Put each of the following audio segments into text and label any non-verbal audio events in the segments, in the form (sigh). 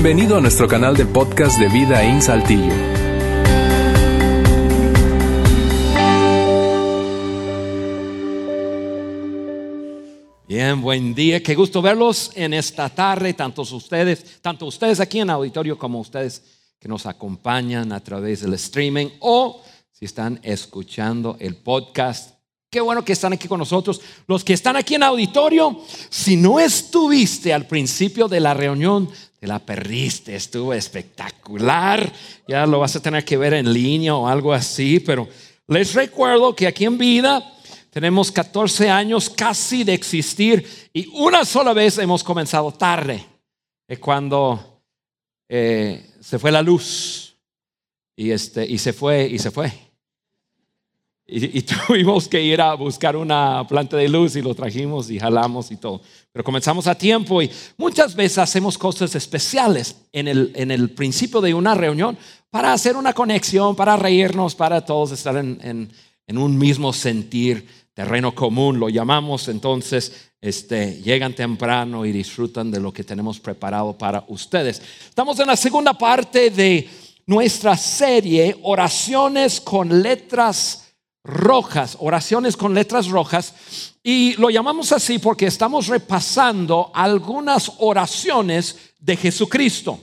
Bienvenido a nuestro canal de podcast de Vida en Saltillo. Bien, buen día. Qué gusto verlos en esta tarde, tanto ustedes, tanto ustedes aquí en auditorio como ustedes que nos acompañan a través del streaming o si están escuchando el podcast. Qué bueno que están aquí con nosotros. Los que están aquí en auditorio, si no estuviste al principio de la reunión, te la perdiste, estuvo espectacular. Ya lo vas a tener que ver en línea o algo así, pero les recuerdo que aquí en vida tenemos 14 años casi de existir y una sola vez hemos comenzado tarde, es cuando eh, se fue la luz y, este, y se fue y se fue. Y, (laughs) tuvimos que ir a buscar una planta de luz y lo trajimos y jalamos y todo. Pero comenzamos a tiempo y muchas veces hacemos cosas especiales en el, en el principio de una reunión para hacer una conexión, para reírnos, para todos estar en, en, un mismo sentir, terreno común, lo llamamos. Entonces, este, llegan temprano y disfrutan de lo que tenemos preparado para ustedes. Estamos en la segunda parte de nuestra serie, oraciones con letras rojas, oraciones con letras rojas. Y lo llamamos así porque estamos repasando algunas oraciones de Jesucristo.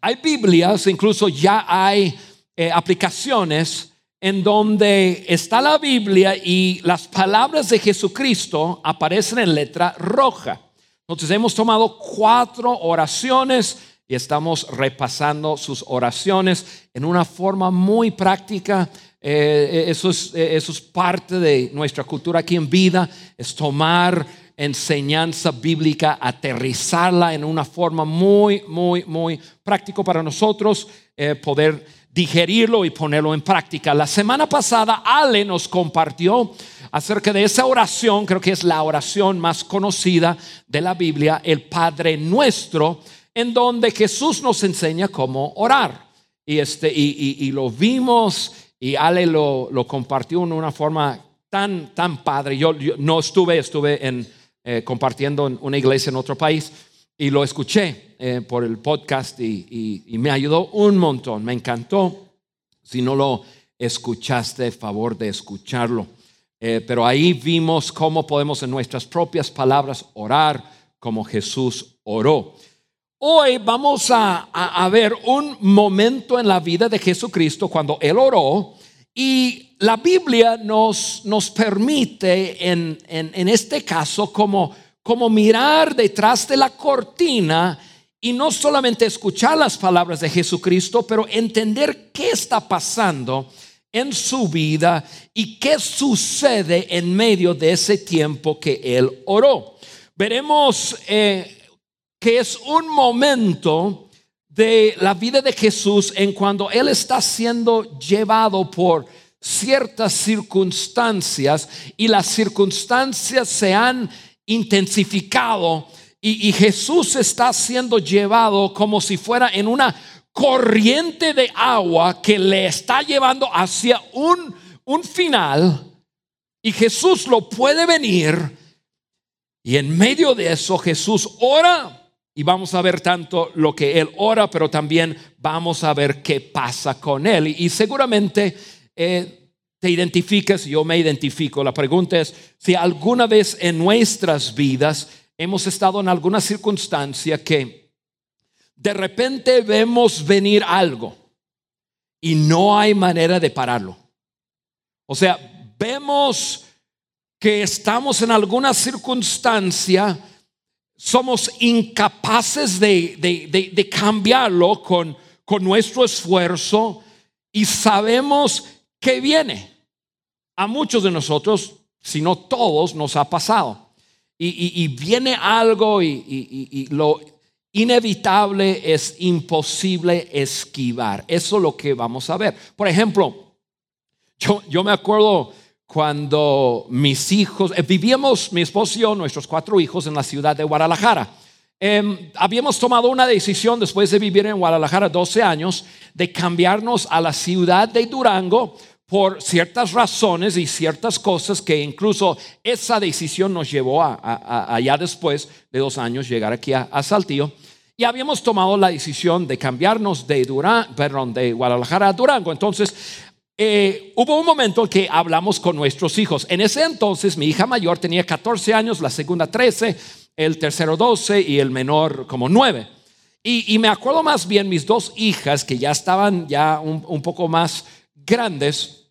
Hay Biblias, incluso ya hay eh, aplicaciones en donde está la Biblia y las palabras de Jesucristo aparecen en letra roja. Entonces hemos tomado cuatro oraciones y estamos repasando sus oraciones en una forma muy práctica eh, eso, es, eh, eso es parte de nuestra cultura aquí en vida, es tomar enseñanza bíblica, aterrizarla en una forma muy, muy, muy práctico para nosotros, eh, poder digerirlo y ponerlo en práctica. La semana pasada Ale nos compartió acerca de esa oración, creo que es la oración más conocida de la Biblia, el Padre Nuestro, en donde Jesús nos enseña cómo orar. Y, este, y lo vimos y Ale lo, compartió en una forma tan, tan padre. Yo, no estuve, estuve en, eh, compartiendo en una iglesia en otro país y lo escuché eh, por el podcast y, me ayudó un montón, me encantó. Si no lo escuchaste, favor de escucharlo. Eh, pero ahí vimos cómo podemos en nuestras propias palabras orar como Jesús oró. Hoy vamos a, ver un momento en la vida de Jesucristo cuando Él oró y la Biblia nos, nos permite en, en, este caso como, como mirar detrás de la cortina y no solamente escuchar las palabras de Jesucristo, pero entender qué está pasando en su vida y qué sucede en medio de ese tiempo que Él oró. Veremos eh, que es un momento de la vida de Jesús en cuando Él está siendo llevado por ciertas circunstancias y las circunstancias se han intensificado y, Jesús está siendo llevado como si fuera en una corriente de agua que le está llevando hacia un, un final y Jesús lo puede venir y en medio de eso Jesús ora y vamos a ver tanto lo que Él ora, pero también vamos a ver qué pasa con Él. Y, seguramente eh, te identificas, yo me identifico. La pregunta es si alguna vez en nuestras vidas hemos estado en alguna circunstancia que de repente vemos venir algo y no hay manera de pararlo. O sea, vemos que estamos en alguna circunstancia somos incapaces de, cambiarlo con, con nuestro esfuerzo y sabemos que viene. A muchos de nosotros, si no todos, nos ha pasado. Y, viene algo y, lo inevitable es imposible esquivar. Eso es lo que vamos a ver. Por ejemplo, yo, yo me acuerdo cuando mis hijos, eh, vivíamos mi esposo y yo, nuestros cuatro hijos, en la ciudad de Guadalajara. Em, habíamos tomado una decisión después de vivir en Guadalajara 12 años de cambiarnos a la ciudad de Durango por ciertas razones y ciertas cosas que incluso esa decisión nos llevó a, allá después de dos años llegar aquí a, a Saltillo. Y habíamos tomado la decisión de cambiarnos de, Durán, perdón, de Guadalajara a Durango. Entonces, eh, hubo un momento que hablamos con nuestros hijos. En ese entonces, mi hija mayor tenía 14 años, la segunda 13, el tercero 12 y el menor como 9. Y, me acuerdo más bien mis dos hijas que ya estaban ya un, poco más grandes,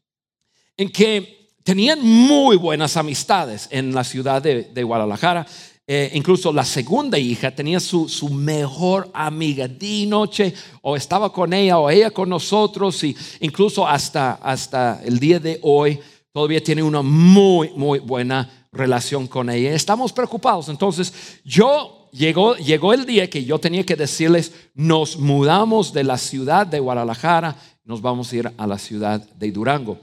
en que tenían muy buenas amistades en la ciudad de Guadalajara. Eh, incluso la segunda hija tenía su, mejor amiga de noche o estaba con ella o ella con nosotros y incluso hasta, hasta el día de hoy todavía tiene una muy, muy buena relación con ella. Estamos preocupados. Entonces yo llegó, llegó el día que yo tenía que decirles, nos mudamos de la ciudad de Guadalajara, nos vamos a ir a la ciudad de Durango.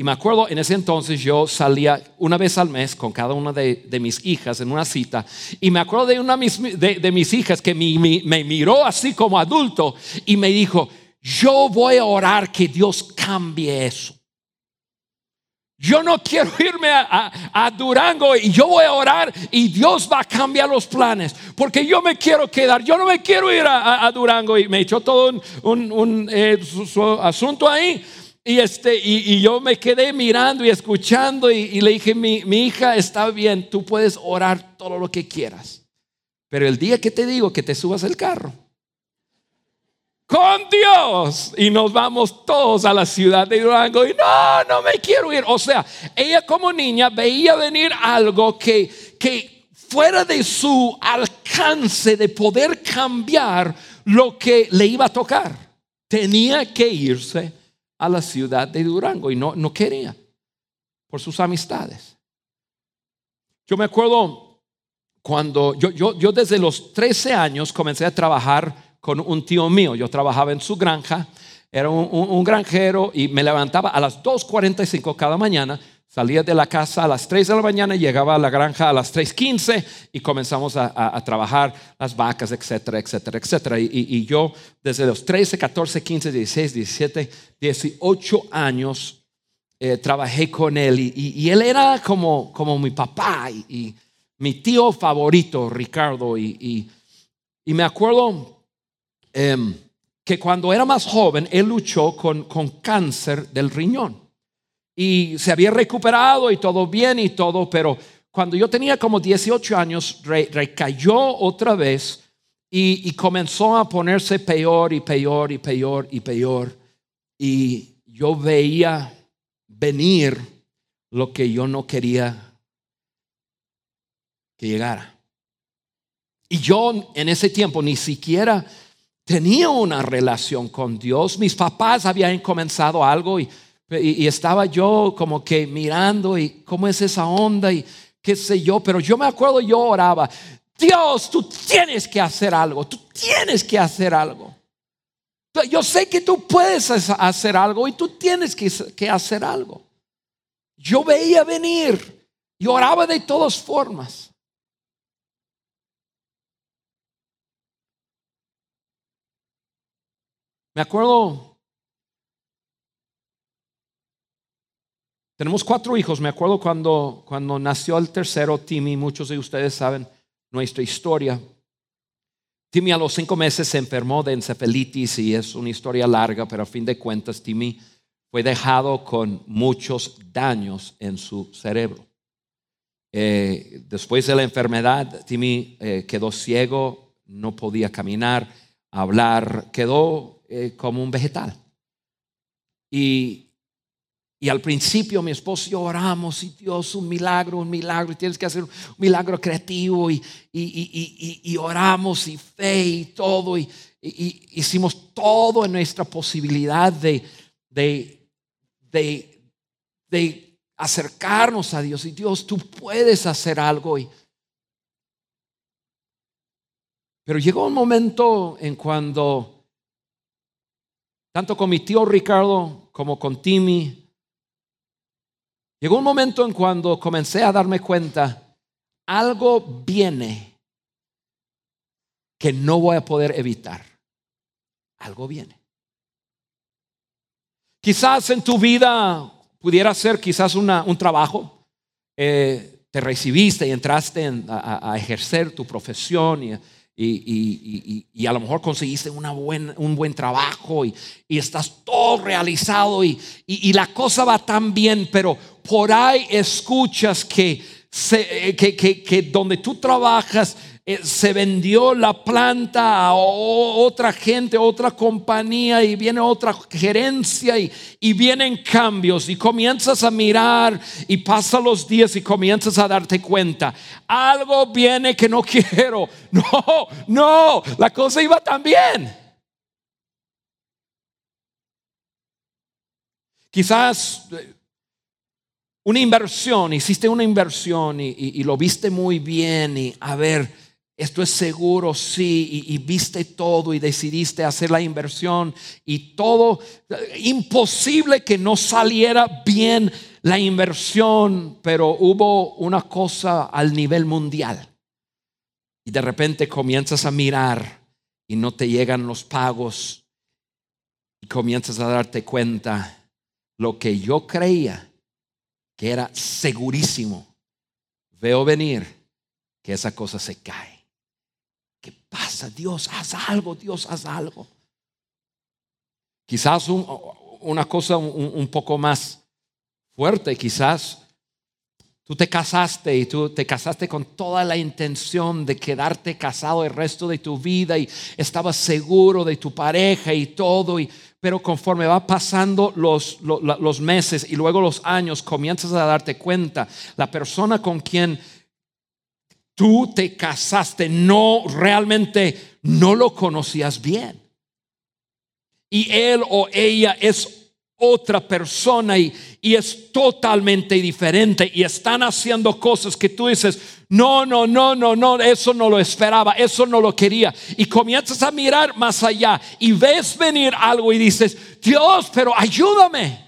Y me acuerdo, en ese entonces yo salía una vez al mes con cada una de, mis hijas en una cita. Y me acuerdo de una de, mis hijas que me, me, miró así como adulto y me dijo, yo voy a orar que Dios cambie eso. Yo no quiero irme a, Durango y yo voy a orar y Dios va a cambiar los planes. Porque yo me quiero quedar, yo no me quiero ir a, Durango. Y me echó todo un, eh, su asunto ahí. Y, este, y, yo me quedé mirando y escuchando y, le dije, mi, mi, hija está bien, tú puedes orar todo lo que quieras. Pero el día que te digo que te subas el carro, con Dios, y nos vamos todos a la ciudad de Durango y no, no me quiero ir. O sea, ella como niña veía venir algo que, que fuera de su alcance de poder cambiar lo que le iba a tocar. Tenía que irse a la ciudad de Durango y no, no quería por sus amistades. Yo me acuerdo cuando yo, yo, desde los 13 años comencé a trabajar con un tío mío. Yo trabajaba en su granja, era un, un, granjero y me levantaba a las 2.45 cada mañana Salía de la casa a las 3 de la mañana, llegaba a la granja a las 3.15 y comenzamos a, trabajar las vacas, etcétera, etcétera, etcétera. Y, yo desde los 13, 14, 15, 16, 17, 18 años eh, trabajé con él y, él era como, mi papá y, mi tío favorito, Ricardo. Y, me acuerdo em, que cuando era más joven, él luchó con cáncer del riñón y se había recuperado y todo bien y todo, pero cuando yo tenía como 18 años, recayó otra vez y, comenzó a ponerse peor y peor y peor y peor. Y yo veía venir lo que yo no quería que llegara. Y yo en ese tiempo ni siquiera tenía una relación con Dios. Mis papás habían comenzado algo y y, estaba yo como que mirando y cómo es esa onda y qué sé yo, pero yo me acuerdo, yo oraba, Dios, tú tienes que hacer algo, tú tienes que hacer algo. Yo sé que tú puedes hacer algo y tú tienes que, que hacer algo. Yo veía venir y oraba de todas formas. Me acuerdo Tenemos cuatro hijos. Me acuerdo cuando, cuando nació el tercero, Timmy, muchos de ustedes saben nuestra historia. Timmy a los cinco meses se enfermó de encefalitis y es una historia larga, pero a fin de cuentas Timmy fue dejado con muchos daños en su cerebro. Eh, después de la enfermedad, Timmy eh, quedó ciego, no podía caminar, hablar, quedó eh, como un vegetal. Y y al principio mi esposo y yo oramos y Dios, un milagro, un milagro, y tienes que hacer un milagro creativo y, y, oramos y fe y todo, y, hicimos todo en nuestra posibilidad de, de, de, acercarnos a Dios. Y Dios, tú puedes hacer algo. pero llegó un momento en cuando, tanto con mi tío Ricardo como con Timmy, Llegó un momento en cuando comencé a darme cuenta, algo viene que no voy a poder evitar. Algo viene. Quizás en tu vida pudiera ser quizás un trabajo. Eh, te recibiste y entraste a, ejercer tu profesión y, y, a lo mejor conseguiste una un buen trabajo y, estás todo realizado y, la cosa va tan bien, pero por ahí escuchas que, que, que donde tú trabajas eh, se vendió la planta a otra gente, otra compañía y viene otra gerencia y, vienen cambios y comienzas a mirar y pasan los días y comienzas a darte cuenta, algo viene que no (laughs) quiero. No, no, la cosa iba tan bien. Quizás eh, una inversión, hiciste una inversión y, y lo viste muy bien y a ver, esto es seguro, sí, y, viste todo y decidiste hacer la inversión y todo, imposible que no saliera bien la inversión, pero hubo una cosa al nivel mundial. Y de repente comienzas a mirar y no te llegan los pagos y comienzas a darte cuenta lo que yo creía que era segurísimo. Veo venir que esa cosa se cae. ¿Qué pasa? Dios, haz algo, Dios, haz algo. Quizás una cosa un, poco más fuerte, quizás tú te casaste y tú te casaste con toda la intención de quedarte casado el resto de tu vida y estabas seguro de tu pareja y todo, y, pero conforme va pasando los, los meses y luego los años, comienzas a darte cuenta, la persona con quien tú te casaste, no realmente no lo conocías bien. Y él o ella es otra persona y, es totalmente diferente y están haciendo cosas que tú dices, no, no, no, no, no, eso no lo esperaba, eso no lo quería. Y comienzas a mirar más allá y ves venir algo y dices, Dios, pero ayúdame.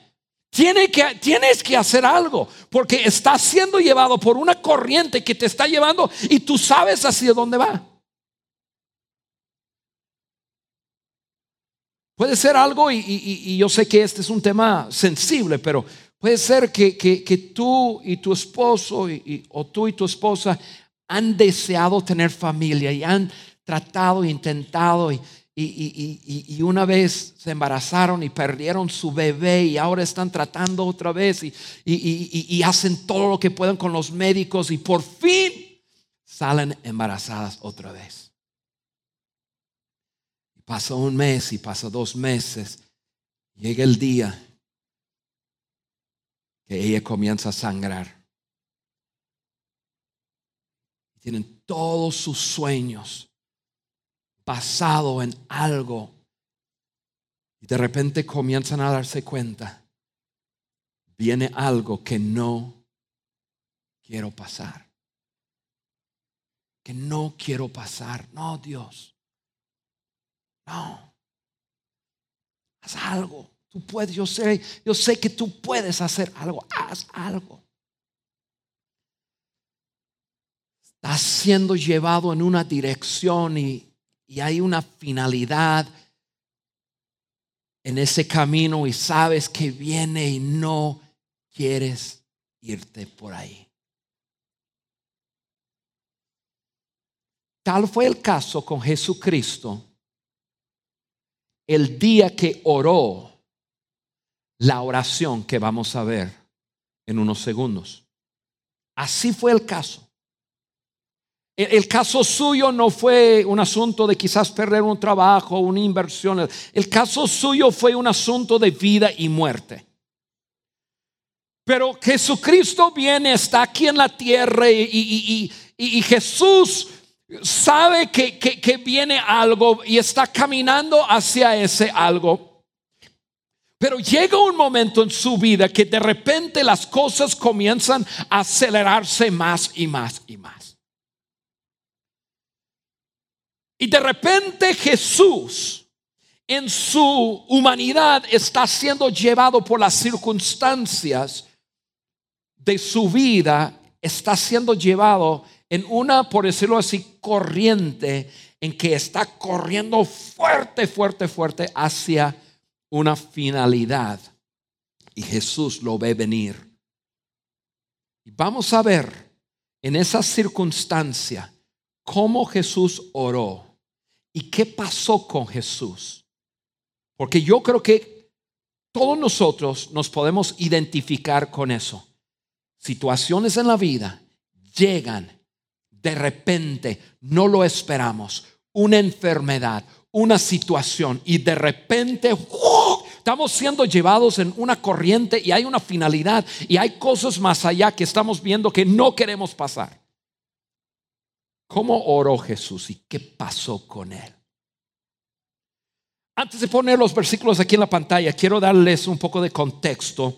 Que, tienes que hacer algo porque estás siendo llevado por una corriente que te está llevando y tú sabes hacia dónde va. Puede ser algo, y, yo sé que este es un tema sensible, pero puede ser que, tú y tu esposo o tú y tu esposa han deseado tener familia y han tratado, intentado y, y, una vez se embarazaron y perdieron su bebé y ahora están tratando otra vez y, hacen todo lo que pueden con los médicos y por fin salen embarazadas otra vez. Pasa un mes y pasa dos meses. Llega el día que ella comienza a sangrar. Tienen todos sus sueños basado en algo y de repente comienzan a darse cuenta, viene algo que no quiero pasar. Que no quiero pasar. No, Dios. No. Haz algo. Tú puedes, yo sé, yo sé que tú puedes hacer algo. Haz algo. Estás siendo llevado en una dirección y y hay una finalidad en ese camino y sabes que viene y no quieres irte por ahí. Tal fue el caso con Jesucristo el día que oró la oración que vamos a ver en unos segundos. Así fue el caso. El caso suyo no fue un asunto de quizás perder un trabajo, una inversión. El caso suyo fue un asunto de vida y muerte. Pero Jesucristo viene, está aquí en la tierra y, Jesús sabe que, viene algo y está caminando hacia ese algo. Pero llega un momento en su vida que de repente las cosas comienzan a acelerarse más y más y más. Y de repente Jesús en su humanidad está siendo llevado por las circunstancias de su vida, está siendo llevado en una, por decirlo así, corriente en que está corriendo fuerte, fuerte, fuerte hacia una finalidad. Y Jesús lo ve venir. Y vamos a ver en esa circunstancia cómo Jesús oró y qué pasó con Jesús. Porque yo creo que todos nosotros nos podemos identificar con eso. Situaciones en la vida llegan de repente, no lo esperamos, una enfermedad, una situación y de repente estamos siendo llevados en una corriente y hay una finalidad y hay cosas más allá que estamos viendo que no queremos pasar. ¿Cómo oró Jesús y qué pasó con él? Antes de poner los versículos aquí en la pantalla, quiero darles un poco de contexto.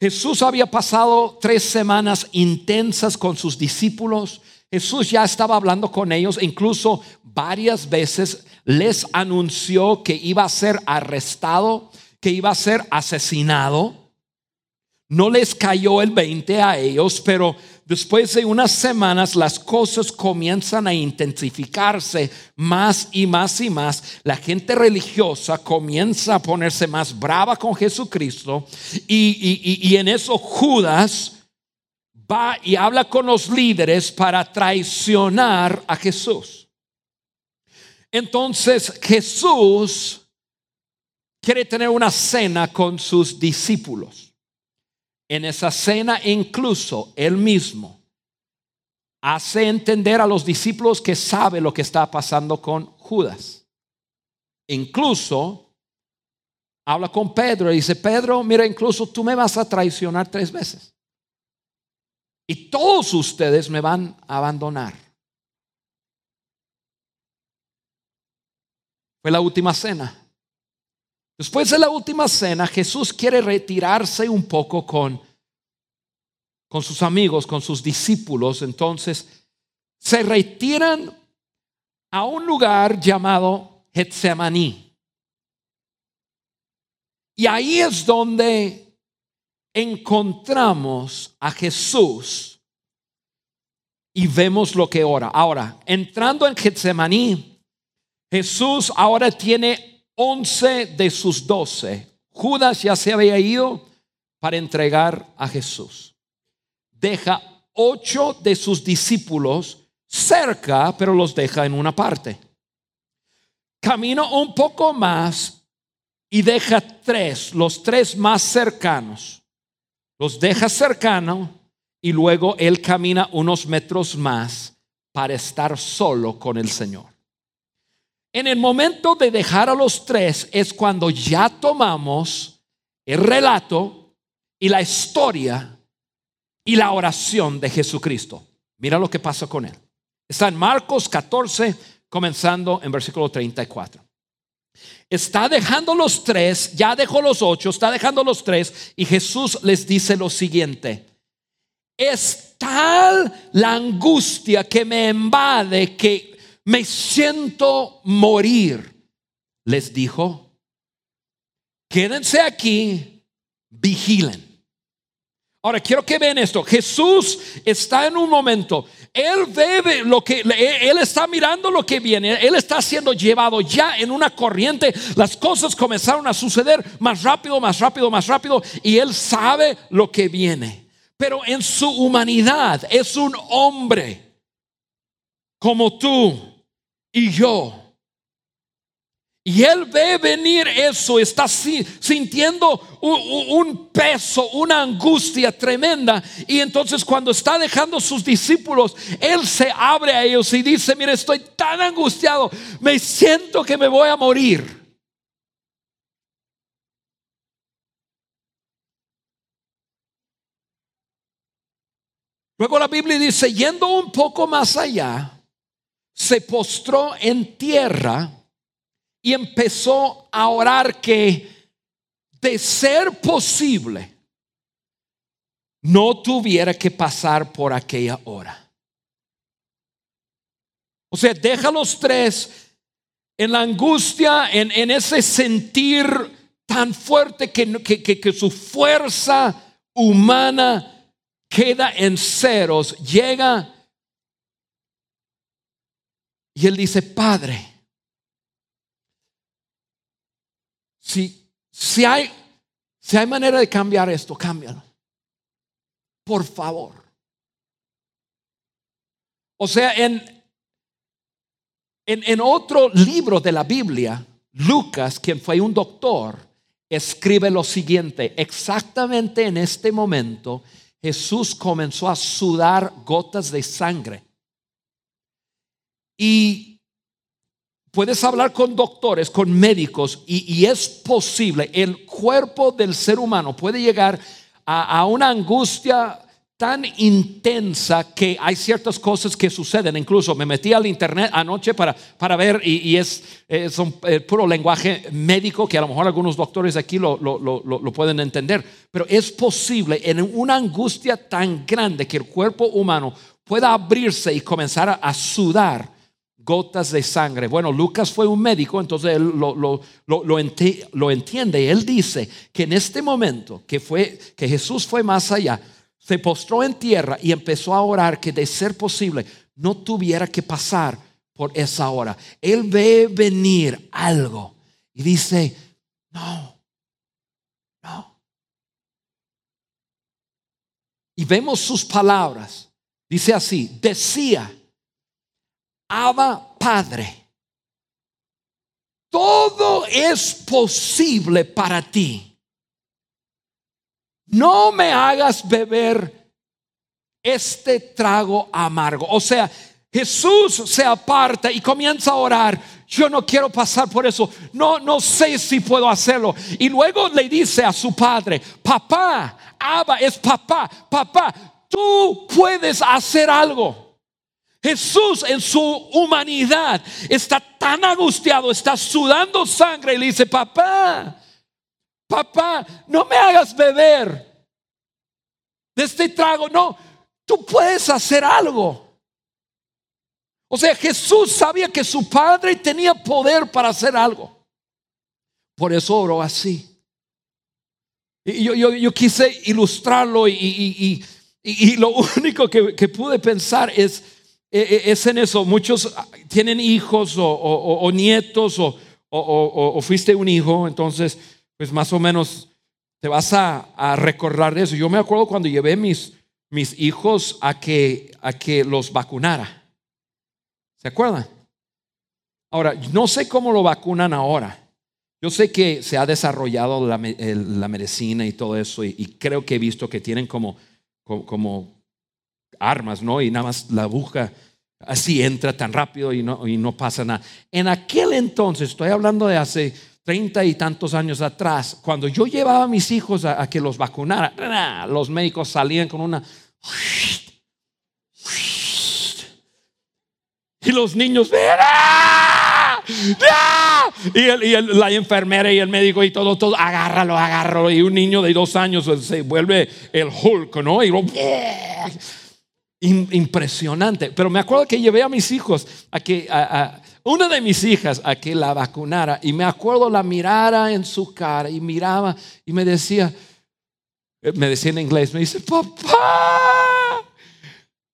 Jesús había pasado tres semanas intensas con sus discípulos. Jesús ya estaba hablando con ellos, incluso varias veces les anunció que iba a ser arrestado, que iba a ser asesinado. No les cayó el 20 a ellos, pero después de unas semanas las cosas comienzan a intensificarse más y más y más. La gente religiosa comienza a ponerse más brava con Jesucristo y, y en eso Judas va y habla con los líderes para traicionar a Jesús. Entonces Jesús quiere tener una cena con sus discípulos. En esa cena incluso él mismo hace entender a los discípulos que sabe lo que está pasando con Judas. Incluso habla con Pedro y dice, Pedro, mira, incluso tú me vas a traicionar tres veces. Y todos ustedes me van a abandonar. Fue la última cena. Después de la última cena, Jesús quiere retirarse un poco con, con sus amigos, con sus discípulos. Entonces, se retiran a un lugar llamado Getsemaní. Y ahí es donde encontramos a Jesús y vemos lo que ora. Ahora, entrando en Getsemaní, Jesús ahora tiene once de sus doce, Judas ya se había ido para entregar a Jesús. Deja ocho de sus discípulos cerca, pero los deja en una parte. Camino un poco más y deja tres, los tres más cercanos. Los deja cercano y luego él camina unos metros más para estar solo con el Señor. En el momento de dejar a los tres es cuando ya tomamos el relato y la historia y la oración de Jesucristo. Mira lo que pasa con él. Está en Marcos 14, comenzando en versículo 34. Está dejando los tres, ya dejó los ocho, está dejando los tres y Jesús les dice lo siguiente. Es tal la angustia que me invade que me siento morir. Les dijo, quédense aquí, vigilen. Ahora quiero que vean esto. Jesús está en un momento. Él ve lo que él está mirando lo que viene. Él está siendo llevado ya en una corriente. Las cosas comenzaron a suceder más rápido, más rápido, más rápido y él sabe lo que viene. Pero en su humanidad es un hombre como tú y yo. Y él ve venir eso, está sintiendo un, peso, una angustia tremenda. Y entonces cuando está dejando sus discípulos, él se abre a ellos y dice, mire, estoy tan angustiado, me siento que me voy a morir. Luego la Biblia dice, yendo un poco más allá, se postró en tierra y empezó a orar que de ser posible no tuviera que pasar por aquella hora. O sea, deja los tres en la angustia, en, ese sentir tan fuerte que, que su fuerza humana queda en ceros, llega y él dice, Padre, si, si, hay, si hay manera de cambiar esto, cámbialo. Por favor. O sea, en, En, en otro libro de la Biblia, Lucas, quien fue un doctor, escribe lo siguiente, exactamente en este momento Jesús comenzó a sudar gotas de sangre. Y puedes hablar con doctores, con médicos, y, es posible, el cuerpo del ser humano puede llegar a, a una angustia tan intensa que hay ciertas cosas que suceden. Incluso me metí al internet anoche para, para ver y, es, un eh, puro lenguaje médico que a lo mejor algunos doctores aquí lo, lo, lo, lo, pueden entender. Pero es posible en una angustia tan grande que el cuerpo humano pueda abrirse y comenzar a, sudar gotas de sangre. Bueno, Lucas fue un médico, entonces él lo, lo, lo, entiende. Él dice que en este momento que, fue, que Jesús fue más allá, se postró en tierra y empezó a orar que de ser posible no tuviera que pasar por esa hora. Él ve venir algo y dice, no, no. Y vemos sus palabras. Dice así, decía, Abba Padre, todo es posible para ti no me hagas beber este trago amargo. O sea, Jesús se aparta y comienza a orar. Yo no quiero pasar por eso. No, no sé si puedo hacerlo. Y luego le dice a su padre, papá, Abba es papá, papá, tú puedes hacer algo. Jesús en su humanidad está tan angustiado, está sudando sangre y le dice, papá, papá, no me hagas beber de este trago. No, tú puedes hacer algo. O sea, Jesús sabía que su padre tenía poder para hacer algo. Por eso oró así. Y yo, yo, quise ilustrarlo y, lo (laughs) único que, pude pensar es, es en eso. Muchos tienen hijos o, nietos o, fuiste un hijo, entonces pues más o menos te vas a, recordar de eso. Yo me acuerdo cuando llevé mis, mis hijos a que, a que los vacunara. ¿Se acuerdan? Ahora, no sé cómo lo vacunan ahora. Yo sé que se ha desarrollado la, medicina y todo eso y, creo que he visto que tienen como, como, armas, ¿no? Y nada más la aguja así entra tan rápido y no, y no pasa nada. En aquel entonces, estoy hablando de hace treinta y tantos años atrás, cuando yo llevaba a mis hijos a, que los vacunara, los médicos salían con una... Y los niños, Y, la enfermera y el médico y todo, todo, agárralo, agárralo. Y un niño de dos años se vuelve el Hulk, ¿no? Y impresionante. Pero me acuerdo que llevé a mis hijos a que a, una de mis hijas a que la vacunara y me acuerdo la mirara en su cara y miraba y me decía, eh, me decía en inglés, me dice, papá,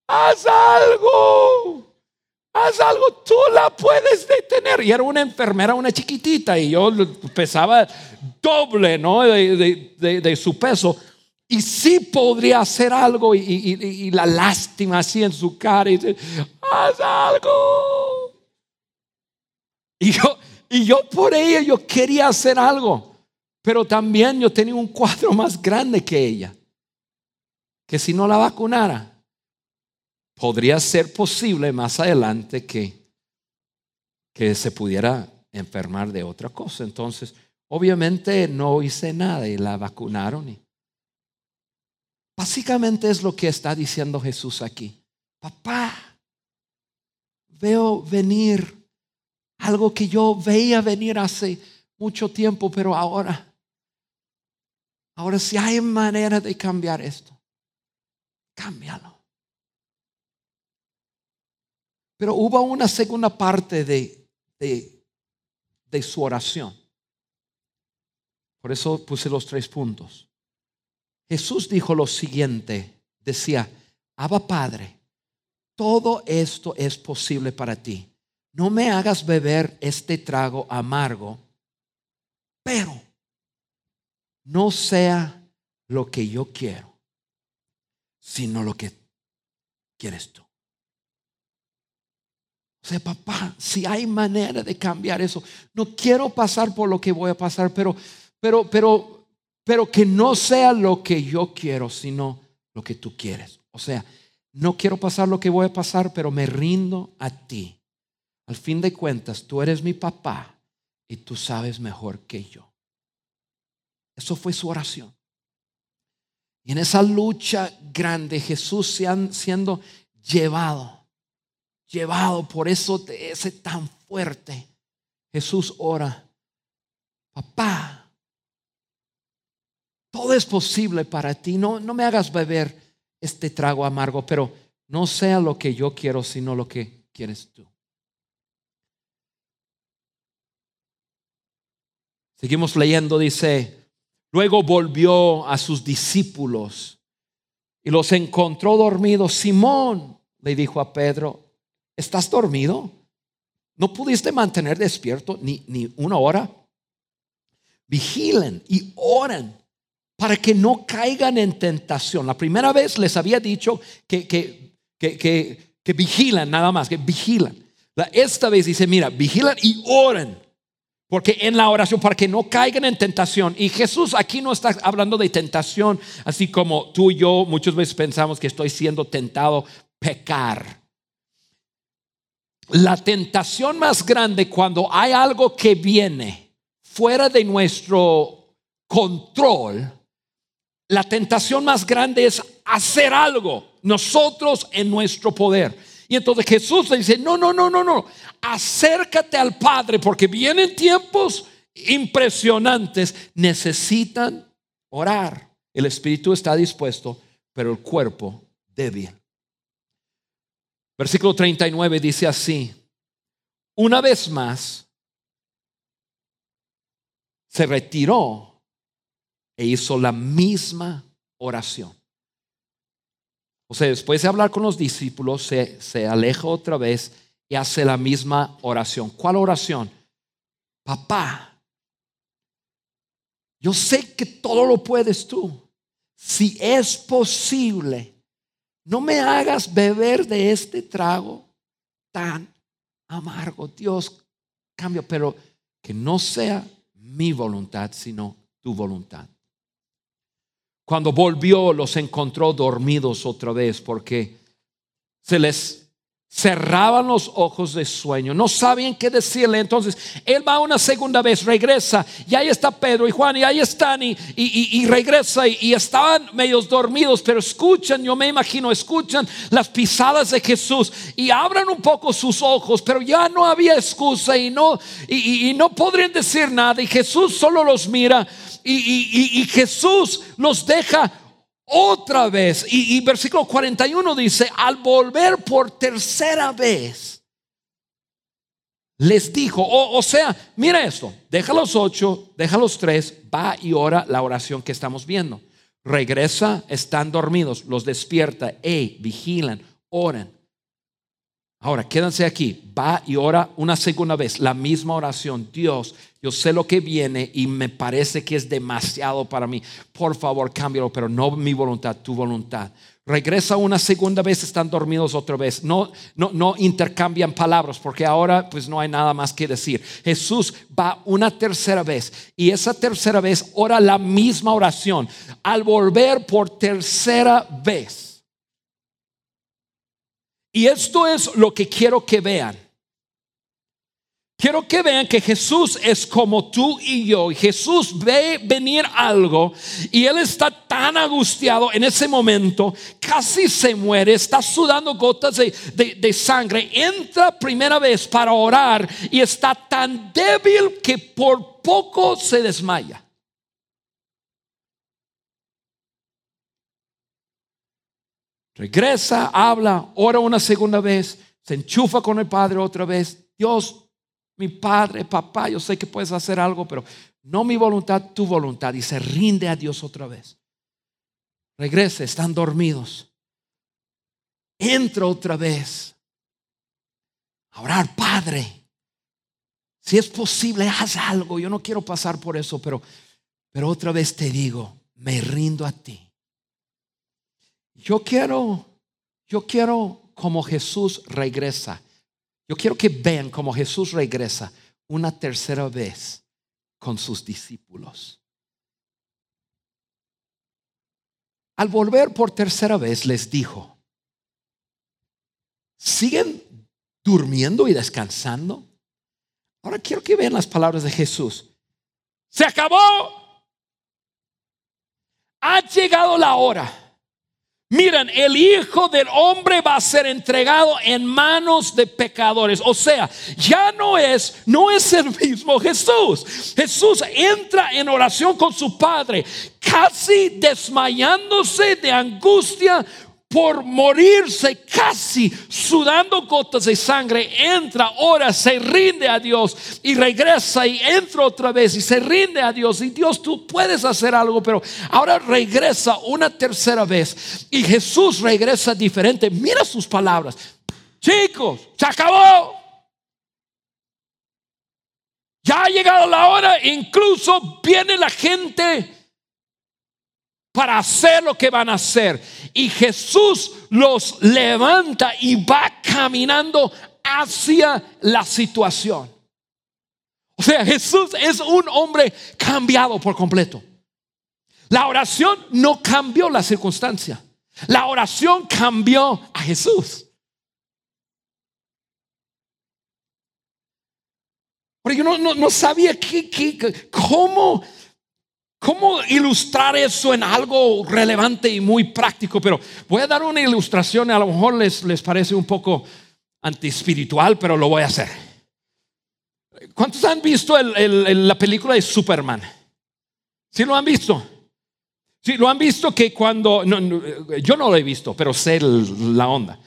haz algo, haz algo, tú la puedes detener. Y era una enfermera, una chiquitita y yo pesaba doble, ¿no? De, su peso. Y sí podría hacer algo y, la lástima así en su cara y dice, haz algo. Y yo, y yo por ella yo quería hacer algo. Pero también yo tenía un cuadro más grande que ella. Que si no la vacunara, podría ser posible más adelante que, que se pudiera enfermar de otra cosa. Entonces, obviamente no hice nada y la vacunaron. Y básicamente es lo que está diciendo Jesús aquí. Papá, veo venir algo que yo veía venir hace mucho tiempo, pero ahora, ahora si hay manera de cambiar esto, cámbialo. Pero hubo una segunda parte de, de, de su oración. Por eso puse los tres puntos. Jesús dijo lo siguiente, decía, Abba Padre, todo esto es posible para ti no me hagas beber este trago amargo, pero no sea lo que yo quiero, sino lo que quieres tú. O sea, papá, si hay manera de cambiar eso, no quiero pasar por lo que voy a pasar, pero, pero, pero, pero que no sea lo que yo quiero, sino lo que tú quieres. O sea, no quiero pasar lo que voy a pasar, pero me rindo a ti. Al fin de cuentas, tú eres mi papá y tú sabes mejor que yo. Eso fue su oración. Y en esa lucha grande, Jesús siendo llevado, llevado por eso ese tan fuerte, Jesús ora, papá, todo es posible para ti, no, no me hagas beber este trago amargo, pero no sea lo que yo quiero, sino lo que quieres tú. Seguimos leyendo, dice, luego volvió a sus discípulos y los encontró dormidos. Simón le dijo a Pedro, ¿estás dormido? ¿No pudiste mantener despierto ni, ni una hora? Vigilen y oren para que no caigan en tentación. La primera vez les había dicho que, que, que, vigilan nada más, que vigilan. Esta vez dice, mira, vigilan y oren porque en la oración, para que no caigan en tentación. Y Jesús aquí no está hablando de tentación, así como tú y yo muchas veces pensamos que estoy siendo tentado pecar. La tentación más grande cuando hay algo que viene fuera de nuestro control, la tentación más grande es hacer algo, nosotros en nuestro poder. Y entonces Jesús le dice, no, no, no, no, no, acércate al Padre porque vienen tiempos impresionantes, necesitan orar. El espíritu está dispuesto, pero el cuerpo débil. Versículo 39 dice así, una vez más se retiró e hizo la misma oración. O sea, después de hablar con los discípulos, se, se aleja otra vez y hace la misma oración. ¿Cuál oración? Papá, yo sé que todo lo puedes tú. Si es posible, no me hagas beber de este trago tan amargo. Dios, cambio, pero que no sea mi voluntad, sino tu voluntad. Cuando volvió, los encontró dormidos otra vez porque se les cerraban los ojos de sueño, no sabían qué decirle. Entonces, él va una segunda vez, regresa, y ahí está Pedro y Juan, y ahí están, y, y, regresa, y, estaban medios dormidos, pero escuchan, yo me imagino, escuchan las pisadas de Jesús, y abran un poco sus ojos, pero ya no había excusa, y no, y, no podrían decir nada, y Jesús solo los mira, y Jesús los deja otra vez. Y, versículo 41 dice, al volver por tercera vez, les dijo, o, sea, mira esto, deja los ocho, deja los tres, va y ora la oración que estamos viendo. Regresa, están dormidos, los despierta, hey, vigilan, oran. Ahora, quédense aquí, va y ora una segunda vez, la misma oración, Dios, yo sé lo que viene y me parece que es demasiado para mí. Por favor, cámbialo, pero no mi voluntad, tu voluntad. Regresa una segunda vez, están dormidos otra vez. No, no, no intercambian palabras porque ahora pues no hay nada más que decir. Jesús va una tercera vez y esa tercera vez ora la misma oración. Al volver por tercera vez. Y esto es lo que quiero que vean. Quiero que vean que Jesús es como tú y yo. Jesús ve venir algo y él está tan angustiado en ese momento, casi se muere, está sudando gotas de, sangre. Entra primera vez para orar y está tan débil que por poco se desmaya. Regresa, habla, ora una segunda vez, se enchufa con el Padre otra vez. Dios, mi padre, papá, yo sé que puedes hacer algo, pero no mi voluntad, tu voluntad. Y se rinde a Dios otra vez. Regrese, están dormidos. Entra otra vez. A orar, Padre. Si es posible, haz algo. Yo no quiero pasar por eso, pero, pero otra vez te digo, me rindo a ti. Yo quiero, yo quiero como Jesús regresa Yo quiero que vean cómo Jesús regresa una tercera vez con sus discípulos. Al volver por tercera vez les dijo, ¿siguen durmiendo y descansando? Ahora quiero que vean las palabras de Jesús. Se acabó. Ha llegado la hora. Miren, el Hijo del Hombre va a ser entregado en manos de pecadores. O sea, ya no es, no es el mismo Jesús. Jesús entra en oración con su Padre, casi desmayándose de angustia por morirse casi sudando gotas de sangre, entra, ora, se rinde a Dios y regresa y entra otra vez y se rinde a Dios. Y Dios, tú puedes hacer algo, pero ahora regresa una tercera vez y Jesús regresa diferente. Mira sus palabras. Chicos, se acabó. Ya ha llegado la hora, incluso viene la gente para hacer lo que van a hacer. Y Jesús los levanta y va caminando hacia la situación. O sea, Jesús es un hombre cambiado por completo. La oración no cambió la circunstancia. La oración cambió a Jesús. Porque yo no, sabía qué, cómo ¿Cómo ilustrar eso en algo relevante y muy práctico? Pero voy a dar una ilustración, a lo mejor les, les parece un poco antiespiritual, pero lo voy a hacer. ¿Cuántos han visto la película de Superman? ¿Sí lo han visto? Sí, lo han visto que cuando, yo no lo he visto, pero sé la onda.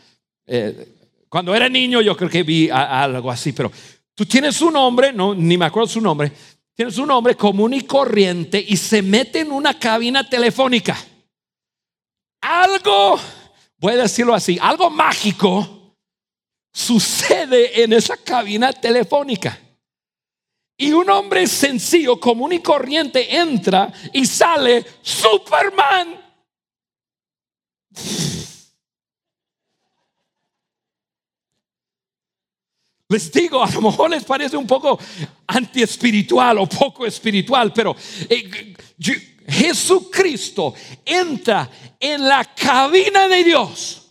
Eh, cuando era niño yo creo que vi algo así, pero tú tienes un hombre, no, ni me acuerdo su nombre, Tienes un hombre común y corriente y se mete en una cabina telefónica. Algo, voy a decirlo así, algo mágico sucede en esa cabina telefónica. Y un hombre sencillo, común y corriente entra y sale Superman. Les digo, a lo mejor les parece un poco antiespiritual o poco espiritual, pero eh, Jesucristo entra en la cabina de Dios.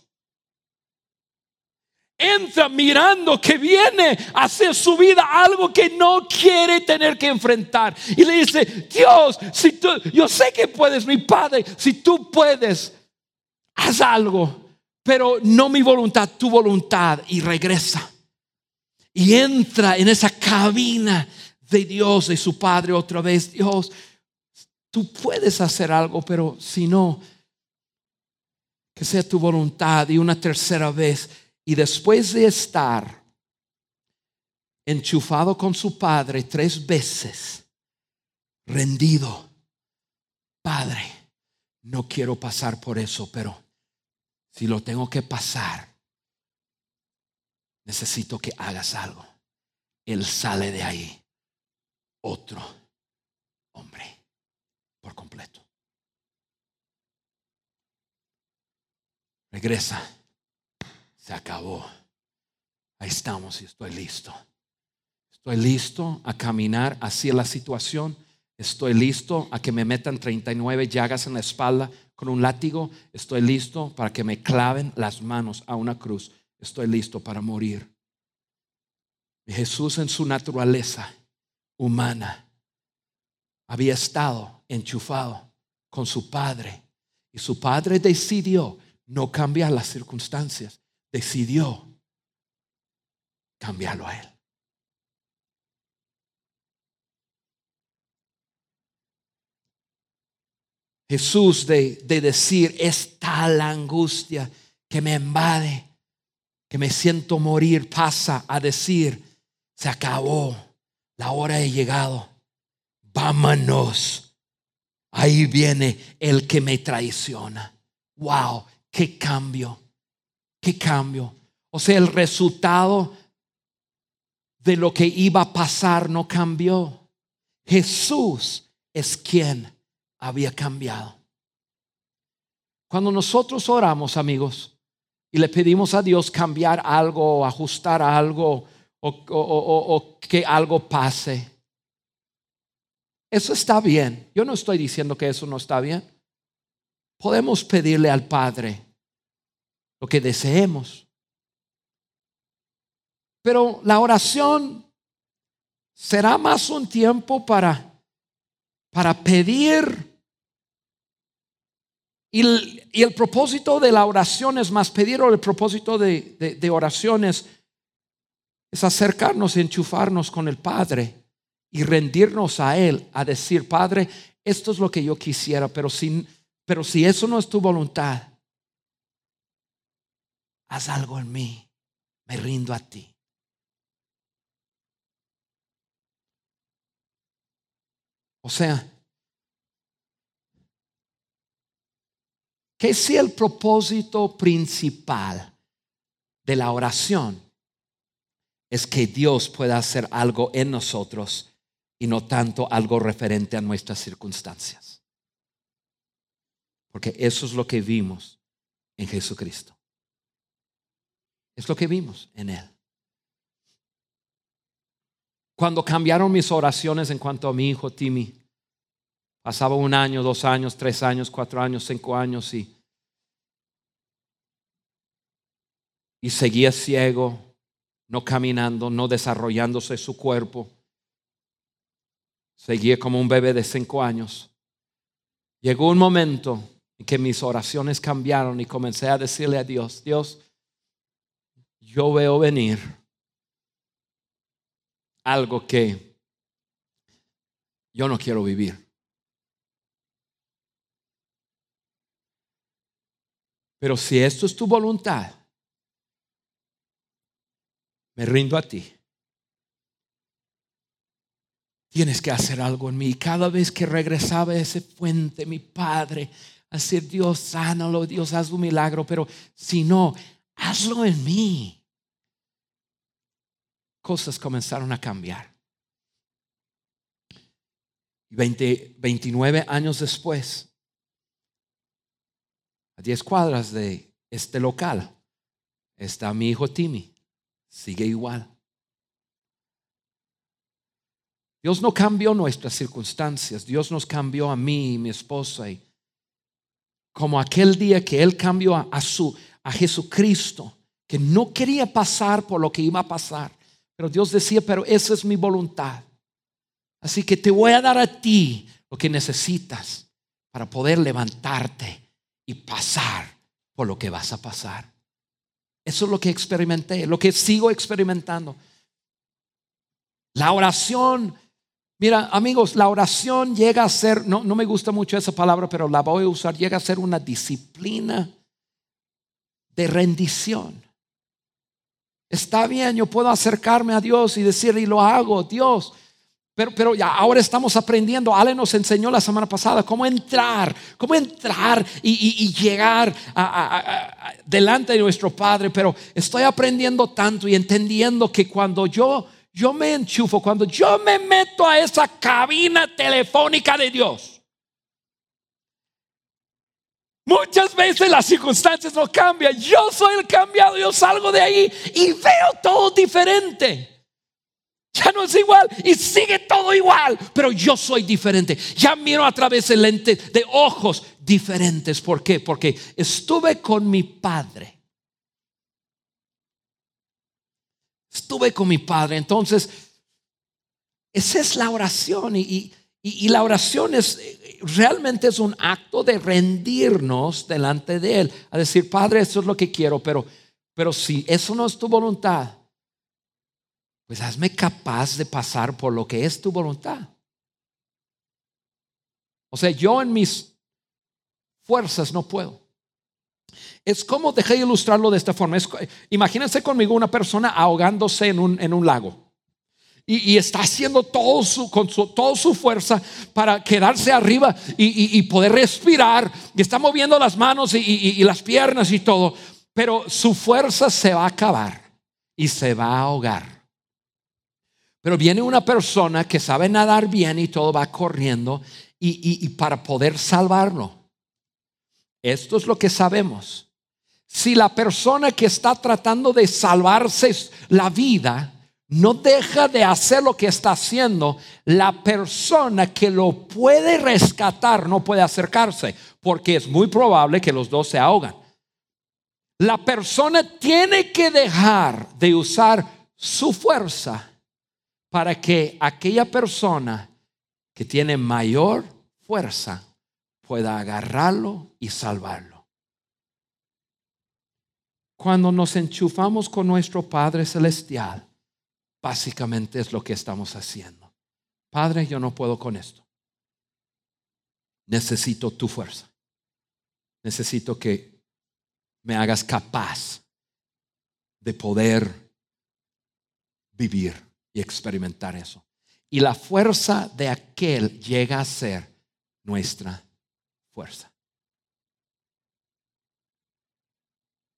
Entra mirando que viene a hacer su vida algo que no quiere tener que enfrentar. Y le dice, Dios, si tú, yo sé que puedes, mi Padre, si tú puedes, haz algo, pero no mi voluntad, tu voluntad. Y regresa y entra en esa cabina de Dios, de su Padre otra vez. Dios, tú puedes hacer algo, pero si no, que sea tu voluntad y una tercera vez. Y después de estar enchufado con su Padre tres veces, rendido, Padre, no quiero pasar por eso, pero si lo tengo que pasar, necesito que hagas algo. Él sale de ahí otro hombre por completo. Regresa. Se acabó. Ahí estamos y estoy listo. Estoy listo a caminar hacia la situación. Estoy listo a que me metan 39 llagas en la espalda con un látigo. Estoy listo para que me claven las manos a una cruz estoy listo para morir. Jesús en su naturaleza humana había estado enchufado con su Padre y su Padre decidió no cambiar las circunstancias, decidió cambiarlo a Él. Jesús de, de decir, es tal angustia que me invade que me siento morir pasa a decir, se acabó, la hora ha llegado, vámonos. Ahí viene el que me traiciona. Wow, qué cambio, qué cambio. O sea, el resultado de lo que iba a pasar no cambió. Jesús es quien había cambiado. Cuando nosotros oramos, amigos, y le pedimos a Dios cambiar algo, ajustar algo o, o que algo pase. Eso está bien. Yo no estoy diciendo que eso no está bien. Podemos pedirle al Padre lo que deseemos. Pero la oración será más un tiempo para, para pedir. Y el, propósito de la oración es más pedir o el propósito de, de, de oraciones es acercarnos y enchufarnos con el Padre y rendirnos a Él, a decir, Padre, esto es lo que yo quisiera, pero si, pero si eso no es tu voluntad, haz algo en mí, me rindo a ti. O sea, que si el propósito principal de la oración es que Dios pueda hacer algo en nosotros y no tanto algo referente a nuestras circunstancias. Porque eso es lo que vimos en Jesucristo. Es lo que vimos en Él. Cuando cambiaron mis oraciones en cuanto a mi hijo Timmy, pasaba un año, dos años, tres años, cuatro años, cinco años y, y seguía ciego, no caminando, no desarrollándose su cuerpo. Seguía como un bebé de cinco años. Llegó un momento en que mis oraciones cambiaron y comencé a decirle a Dios, Dios, yo veo venir algo que yo no quiero vivir. Pero si esto es tu voluntad, me rindo a ti. Tienes que hacer algo en mí. Cada vez que regresaba a ese fuente, mi Padre, a decir, Dios, sánalo, Dios, haz un milagro, pero si no, hazlo en mí cosas comenzaron a cambiar. 20, 29 años después, a 10 cuadras de este local, está mi hijo Timmy. Sigue igual. Dios no cambió nuestras circunstancias. Dios nos cambió a mí y mi esposa. Y como aquel día que Él cambió a, a, su, a Jesucristo, que no quería pasar por lo que iba a pasar. Pero Dios decía, pero esa es mi voluntad. Así que te voy a dar a ti lo que necesitas para poder levantarte y pasar por lo que vas a pasar. Eso es lo que experimenté, lo que sigo experimentando. La oración, mira amigos, la oración llega a ser, no, no me gusta mucho esa palabra, pero la voy a usar, llega a ser una disciplina de rendición. Está bien, yo puedo acercarme a Dios y decirle, y lo hago, Dios. Pero, pero ya ahora estamos aprendiendo. Ale nos enseñó la semana pasada cómo entrar, cómo entrar y, llegar delante de nuestro Padre. Pero estoy aprendiendo tanto y entendiendo que cuando yo, yo me enchufo, cuando yo me meto a esa cabina telefónica de Dios, Muchas veces las circunstancias no cambian. Yo soy el cambiado, yo salgo de ahí y veo todo diferente. Ya no es igual y sigue todo igual, pero yo soy diferente. Ya miro a través del lente de ojos diferentes. ¿Por qué? Porque estuve con mi padre. Estuve con mi padre. Entonces, esa es la oración y, y la oración es realmente es un acto de rendirnos delante de Él, a decir, Padre, eso es lo que quiero, pero, pero si eso no es tu voluntad, pues hazme capaz de pasar por lo que es tu voluntad. O sea, yo en mis fuerzas no puedo. Es como dejé ilustrarlo de esta forma. imagínense conmigo una persona ahogándose en un, en un lago y, está haciendo todo su, con su, toda su fuerza para quedarse arriba y, poder respirar. Y está moviendo las manos y, las piernas y todo. Pero su fuerza se va a acabar y se va a ahogar. Pero viene una persona que sabe nadar bien y todo va corriendo y para poder salvarlo. Esto es lo que sabemos. si la persona que está tratando de salvarse la vida no deja de hacer lo que está haciendo, la persona que lo puede rescatar no puede acercarse, porque es muy probable que los dos se ahogan. La persona tiene que dejar de usar su fuerza para que aquella persona que tiene mayor fuerza pueda agarrarlo y salvarlo. Cuando nos enchufamos con nuestro Padre Celestial, básicamente es lo que estamos haciendo. Padre, yo no puedo con esto. Necesito tu fuerza. Necesito que me hagas capaz de poder vivir y experimentar eso. Y la fuerza de aquel llega a ser nuestra fuerza.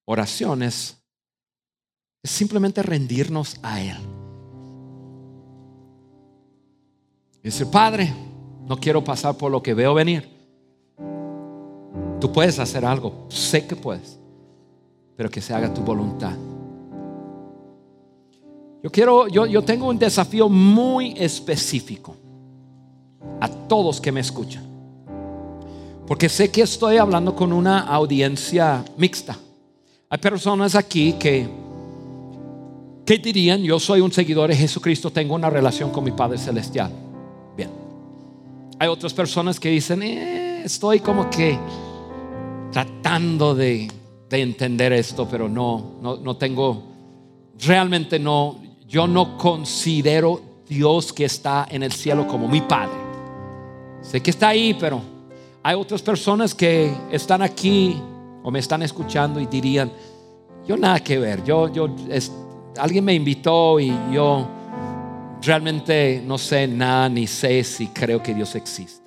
Oraciones es simplemente rendirnos a Él. Dice, Padre, no quiero pasar por lo que veo venir. Tú puedes hacer algo, sé que puedes, pero que se haga tu voluntad. Yo quiero, yo, yo tengo un desafío muy específico a todos que me escuchan. Porque sé que estoy hablando con una audiencia mixta. Hay personas aquí que, que dirían, yo soy un seguidor de Jesucristo, tengo una relación con mi Padre Celestial. Bien. Hay otras personas que dicen, eh, estoy como que tratando de, de entender esto, pero no, no, no tengo, realmente no, yo no considero Dios que está en el cielo como mi Padre. Sé que está ahí, pero hay otras personas que están aquí o me están escuchando y dirían, yo nada que ver, yo, yo, alguien me invitó y yo realmente no sé nada ni sé si creo que Dios existe.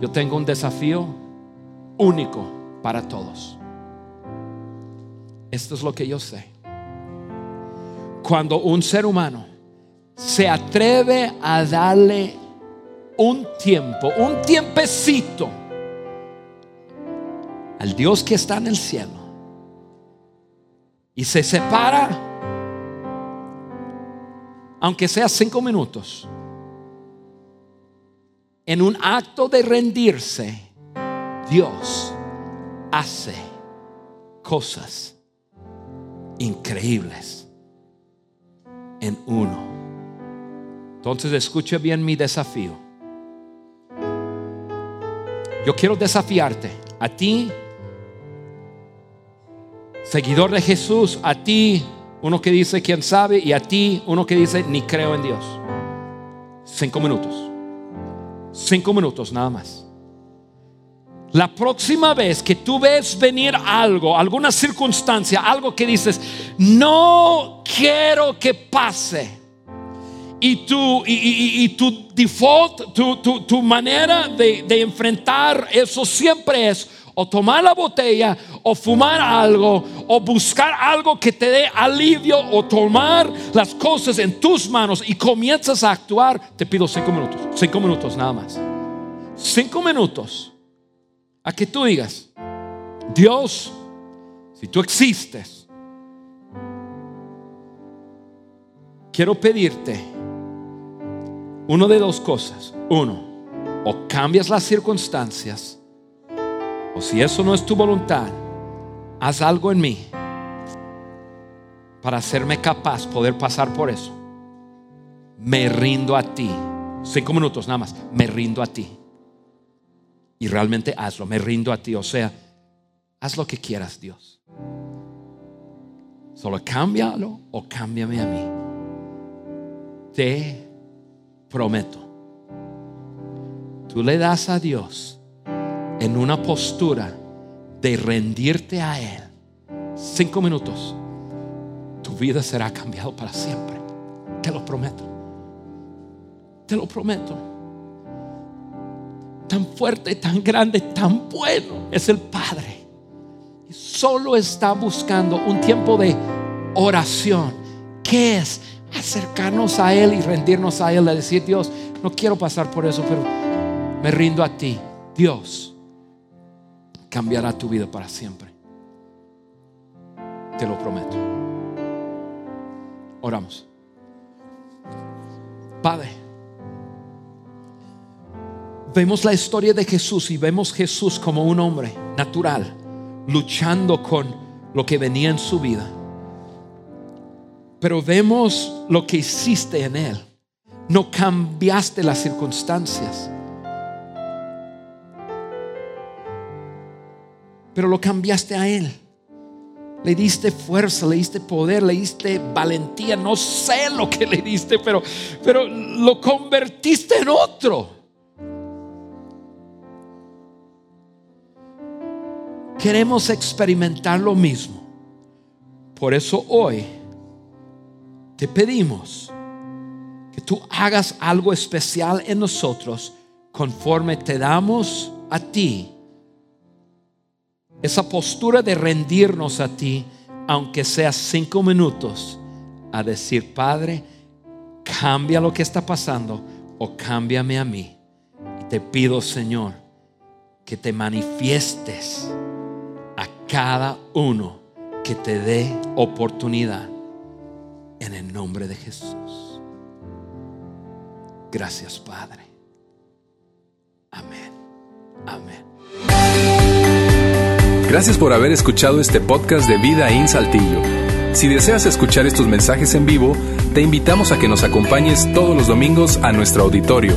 Yo tengo un desafío único para todos. Esto es lo que yo sé cuando un ser humano se atreve a darle un tiempo, un tiempecito al Dios que está en el cielo y se separa, aunque sea cinco minutos, en un acto de rendirse, Dios hace cosas increíbles en uno. Entonces escuche bien mi desafío. Yo quiero desafiarte a ti, seguidor de Jesús, a ti, uno que dice quién sabe, y a ti, uno que dice ni creo en Dios. Cinco minutos. Cinco minutos nada más. La próxima vez que tú ves venir algo, alguna circunstancia, algo que dices, no quiero que pase. Y tu, y, tu default, tu, tu, manera de, de enfrentar eso siempre es o tomar la botella, o fumar algo, o buscar algo que te dé alivio, o tomar las cosas en tus manos y comienzas a actuar, te pido cinco minutos, cinco minutos nada más. Cinco minutos a que tú digas, Dios, si tú existes, quiero pedirte uno de dos cosas. Uno, o cambias las circunstancias, o si eso no es tu voluntad, haz algo en mí para hacerme capaz poder pasar por eso. Me rindo a ti. Cinco minutos nada más. Me rindo a ti y realmente hazlo. Me rindo a ti. O sea, haz lo que quieras, Dios. Solo cámbialo o cámbiame a mí. Te prometo. Tú le das a Dios en una postura de rendirte a Él. Cinco minutos. Tu vida será cambiada para siempre. Te lo prometo. Te lo prometo tan fuerte, tan grande, tan bueno es el Padre. Solo está buscando un tiempo de oración. ¿Qué es? Acercarnos a Él y rendirnos a Él. A decir, Dios, no quiero pasar por eso, pero me rindo a ti. Dios cambiará tu vida para siempre. te lo prometo. Oramos. Padre, vemos la historia de Jesús y vemos Jesús como un hombre natural, luchando con lo que venía en su vida. Pero vemos lo que hiciste en él. No cambiaste las circunstancias. Pero lo cambiaste a él. Le diste fuerza, le diste poder, le diste valentía. No sé lo que le diste, pero, pero lo convertiste en otro. Queremos experimentar lo mismo. Por eso hoy te pedimos que tú hagas algo especial en nosotros conforme te damos a ti esa postura de rendirnos a ti, aunque sea cinco minutos, a decir, Padre, cambia lo que está pasando o cámbiame a mí. Y te pido, Señor, que te manifiestes a cada uno que te dé oportunidad en el nombre de Jesús. Gracias, Padre. Amén. Amén. Gracias por haber escuchado este podcast de Vida en Saltillo. Si deseas escuchar estos mensajes en vivo, te invitamos a que nos acompañes todos los domingos a nuestro auditorio.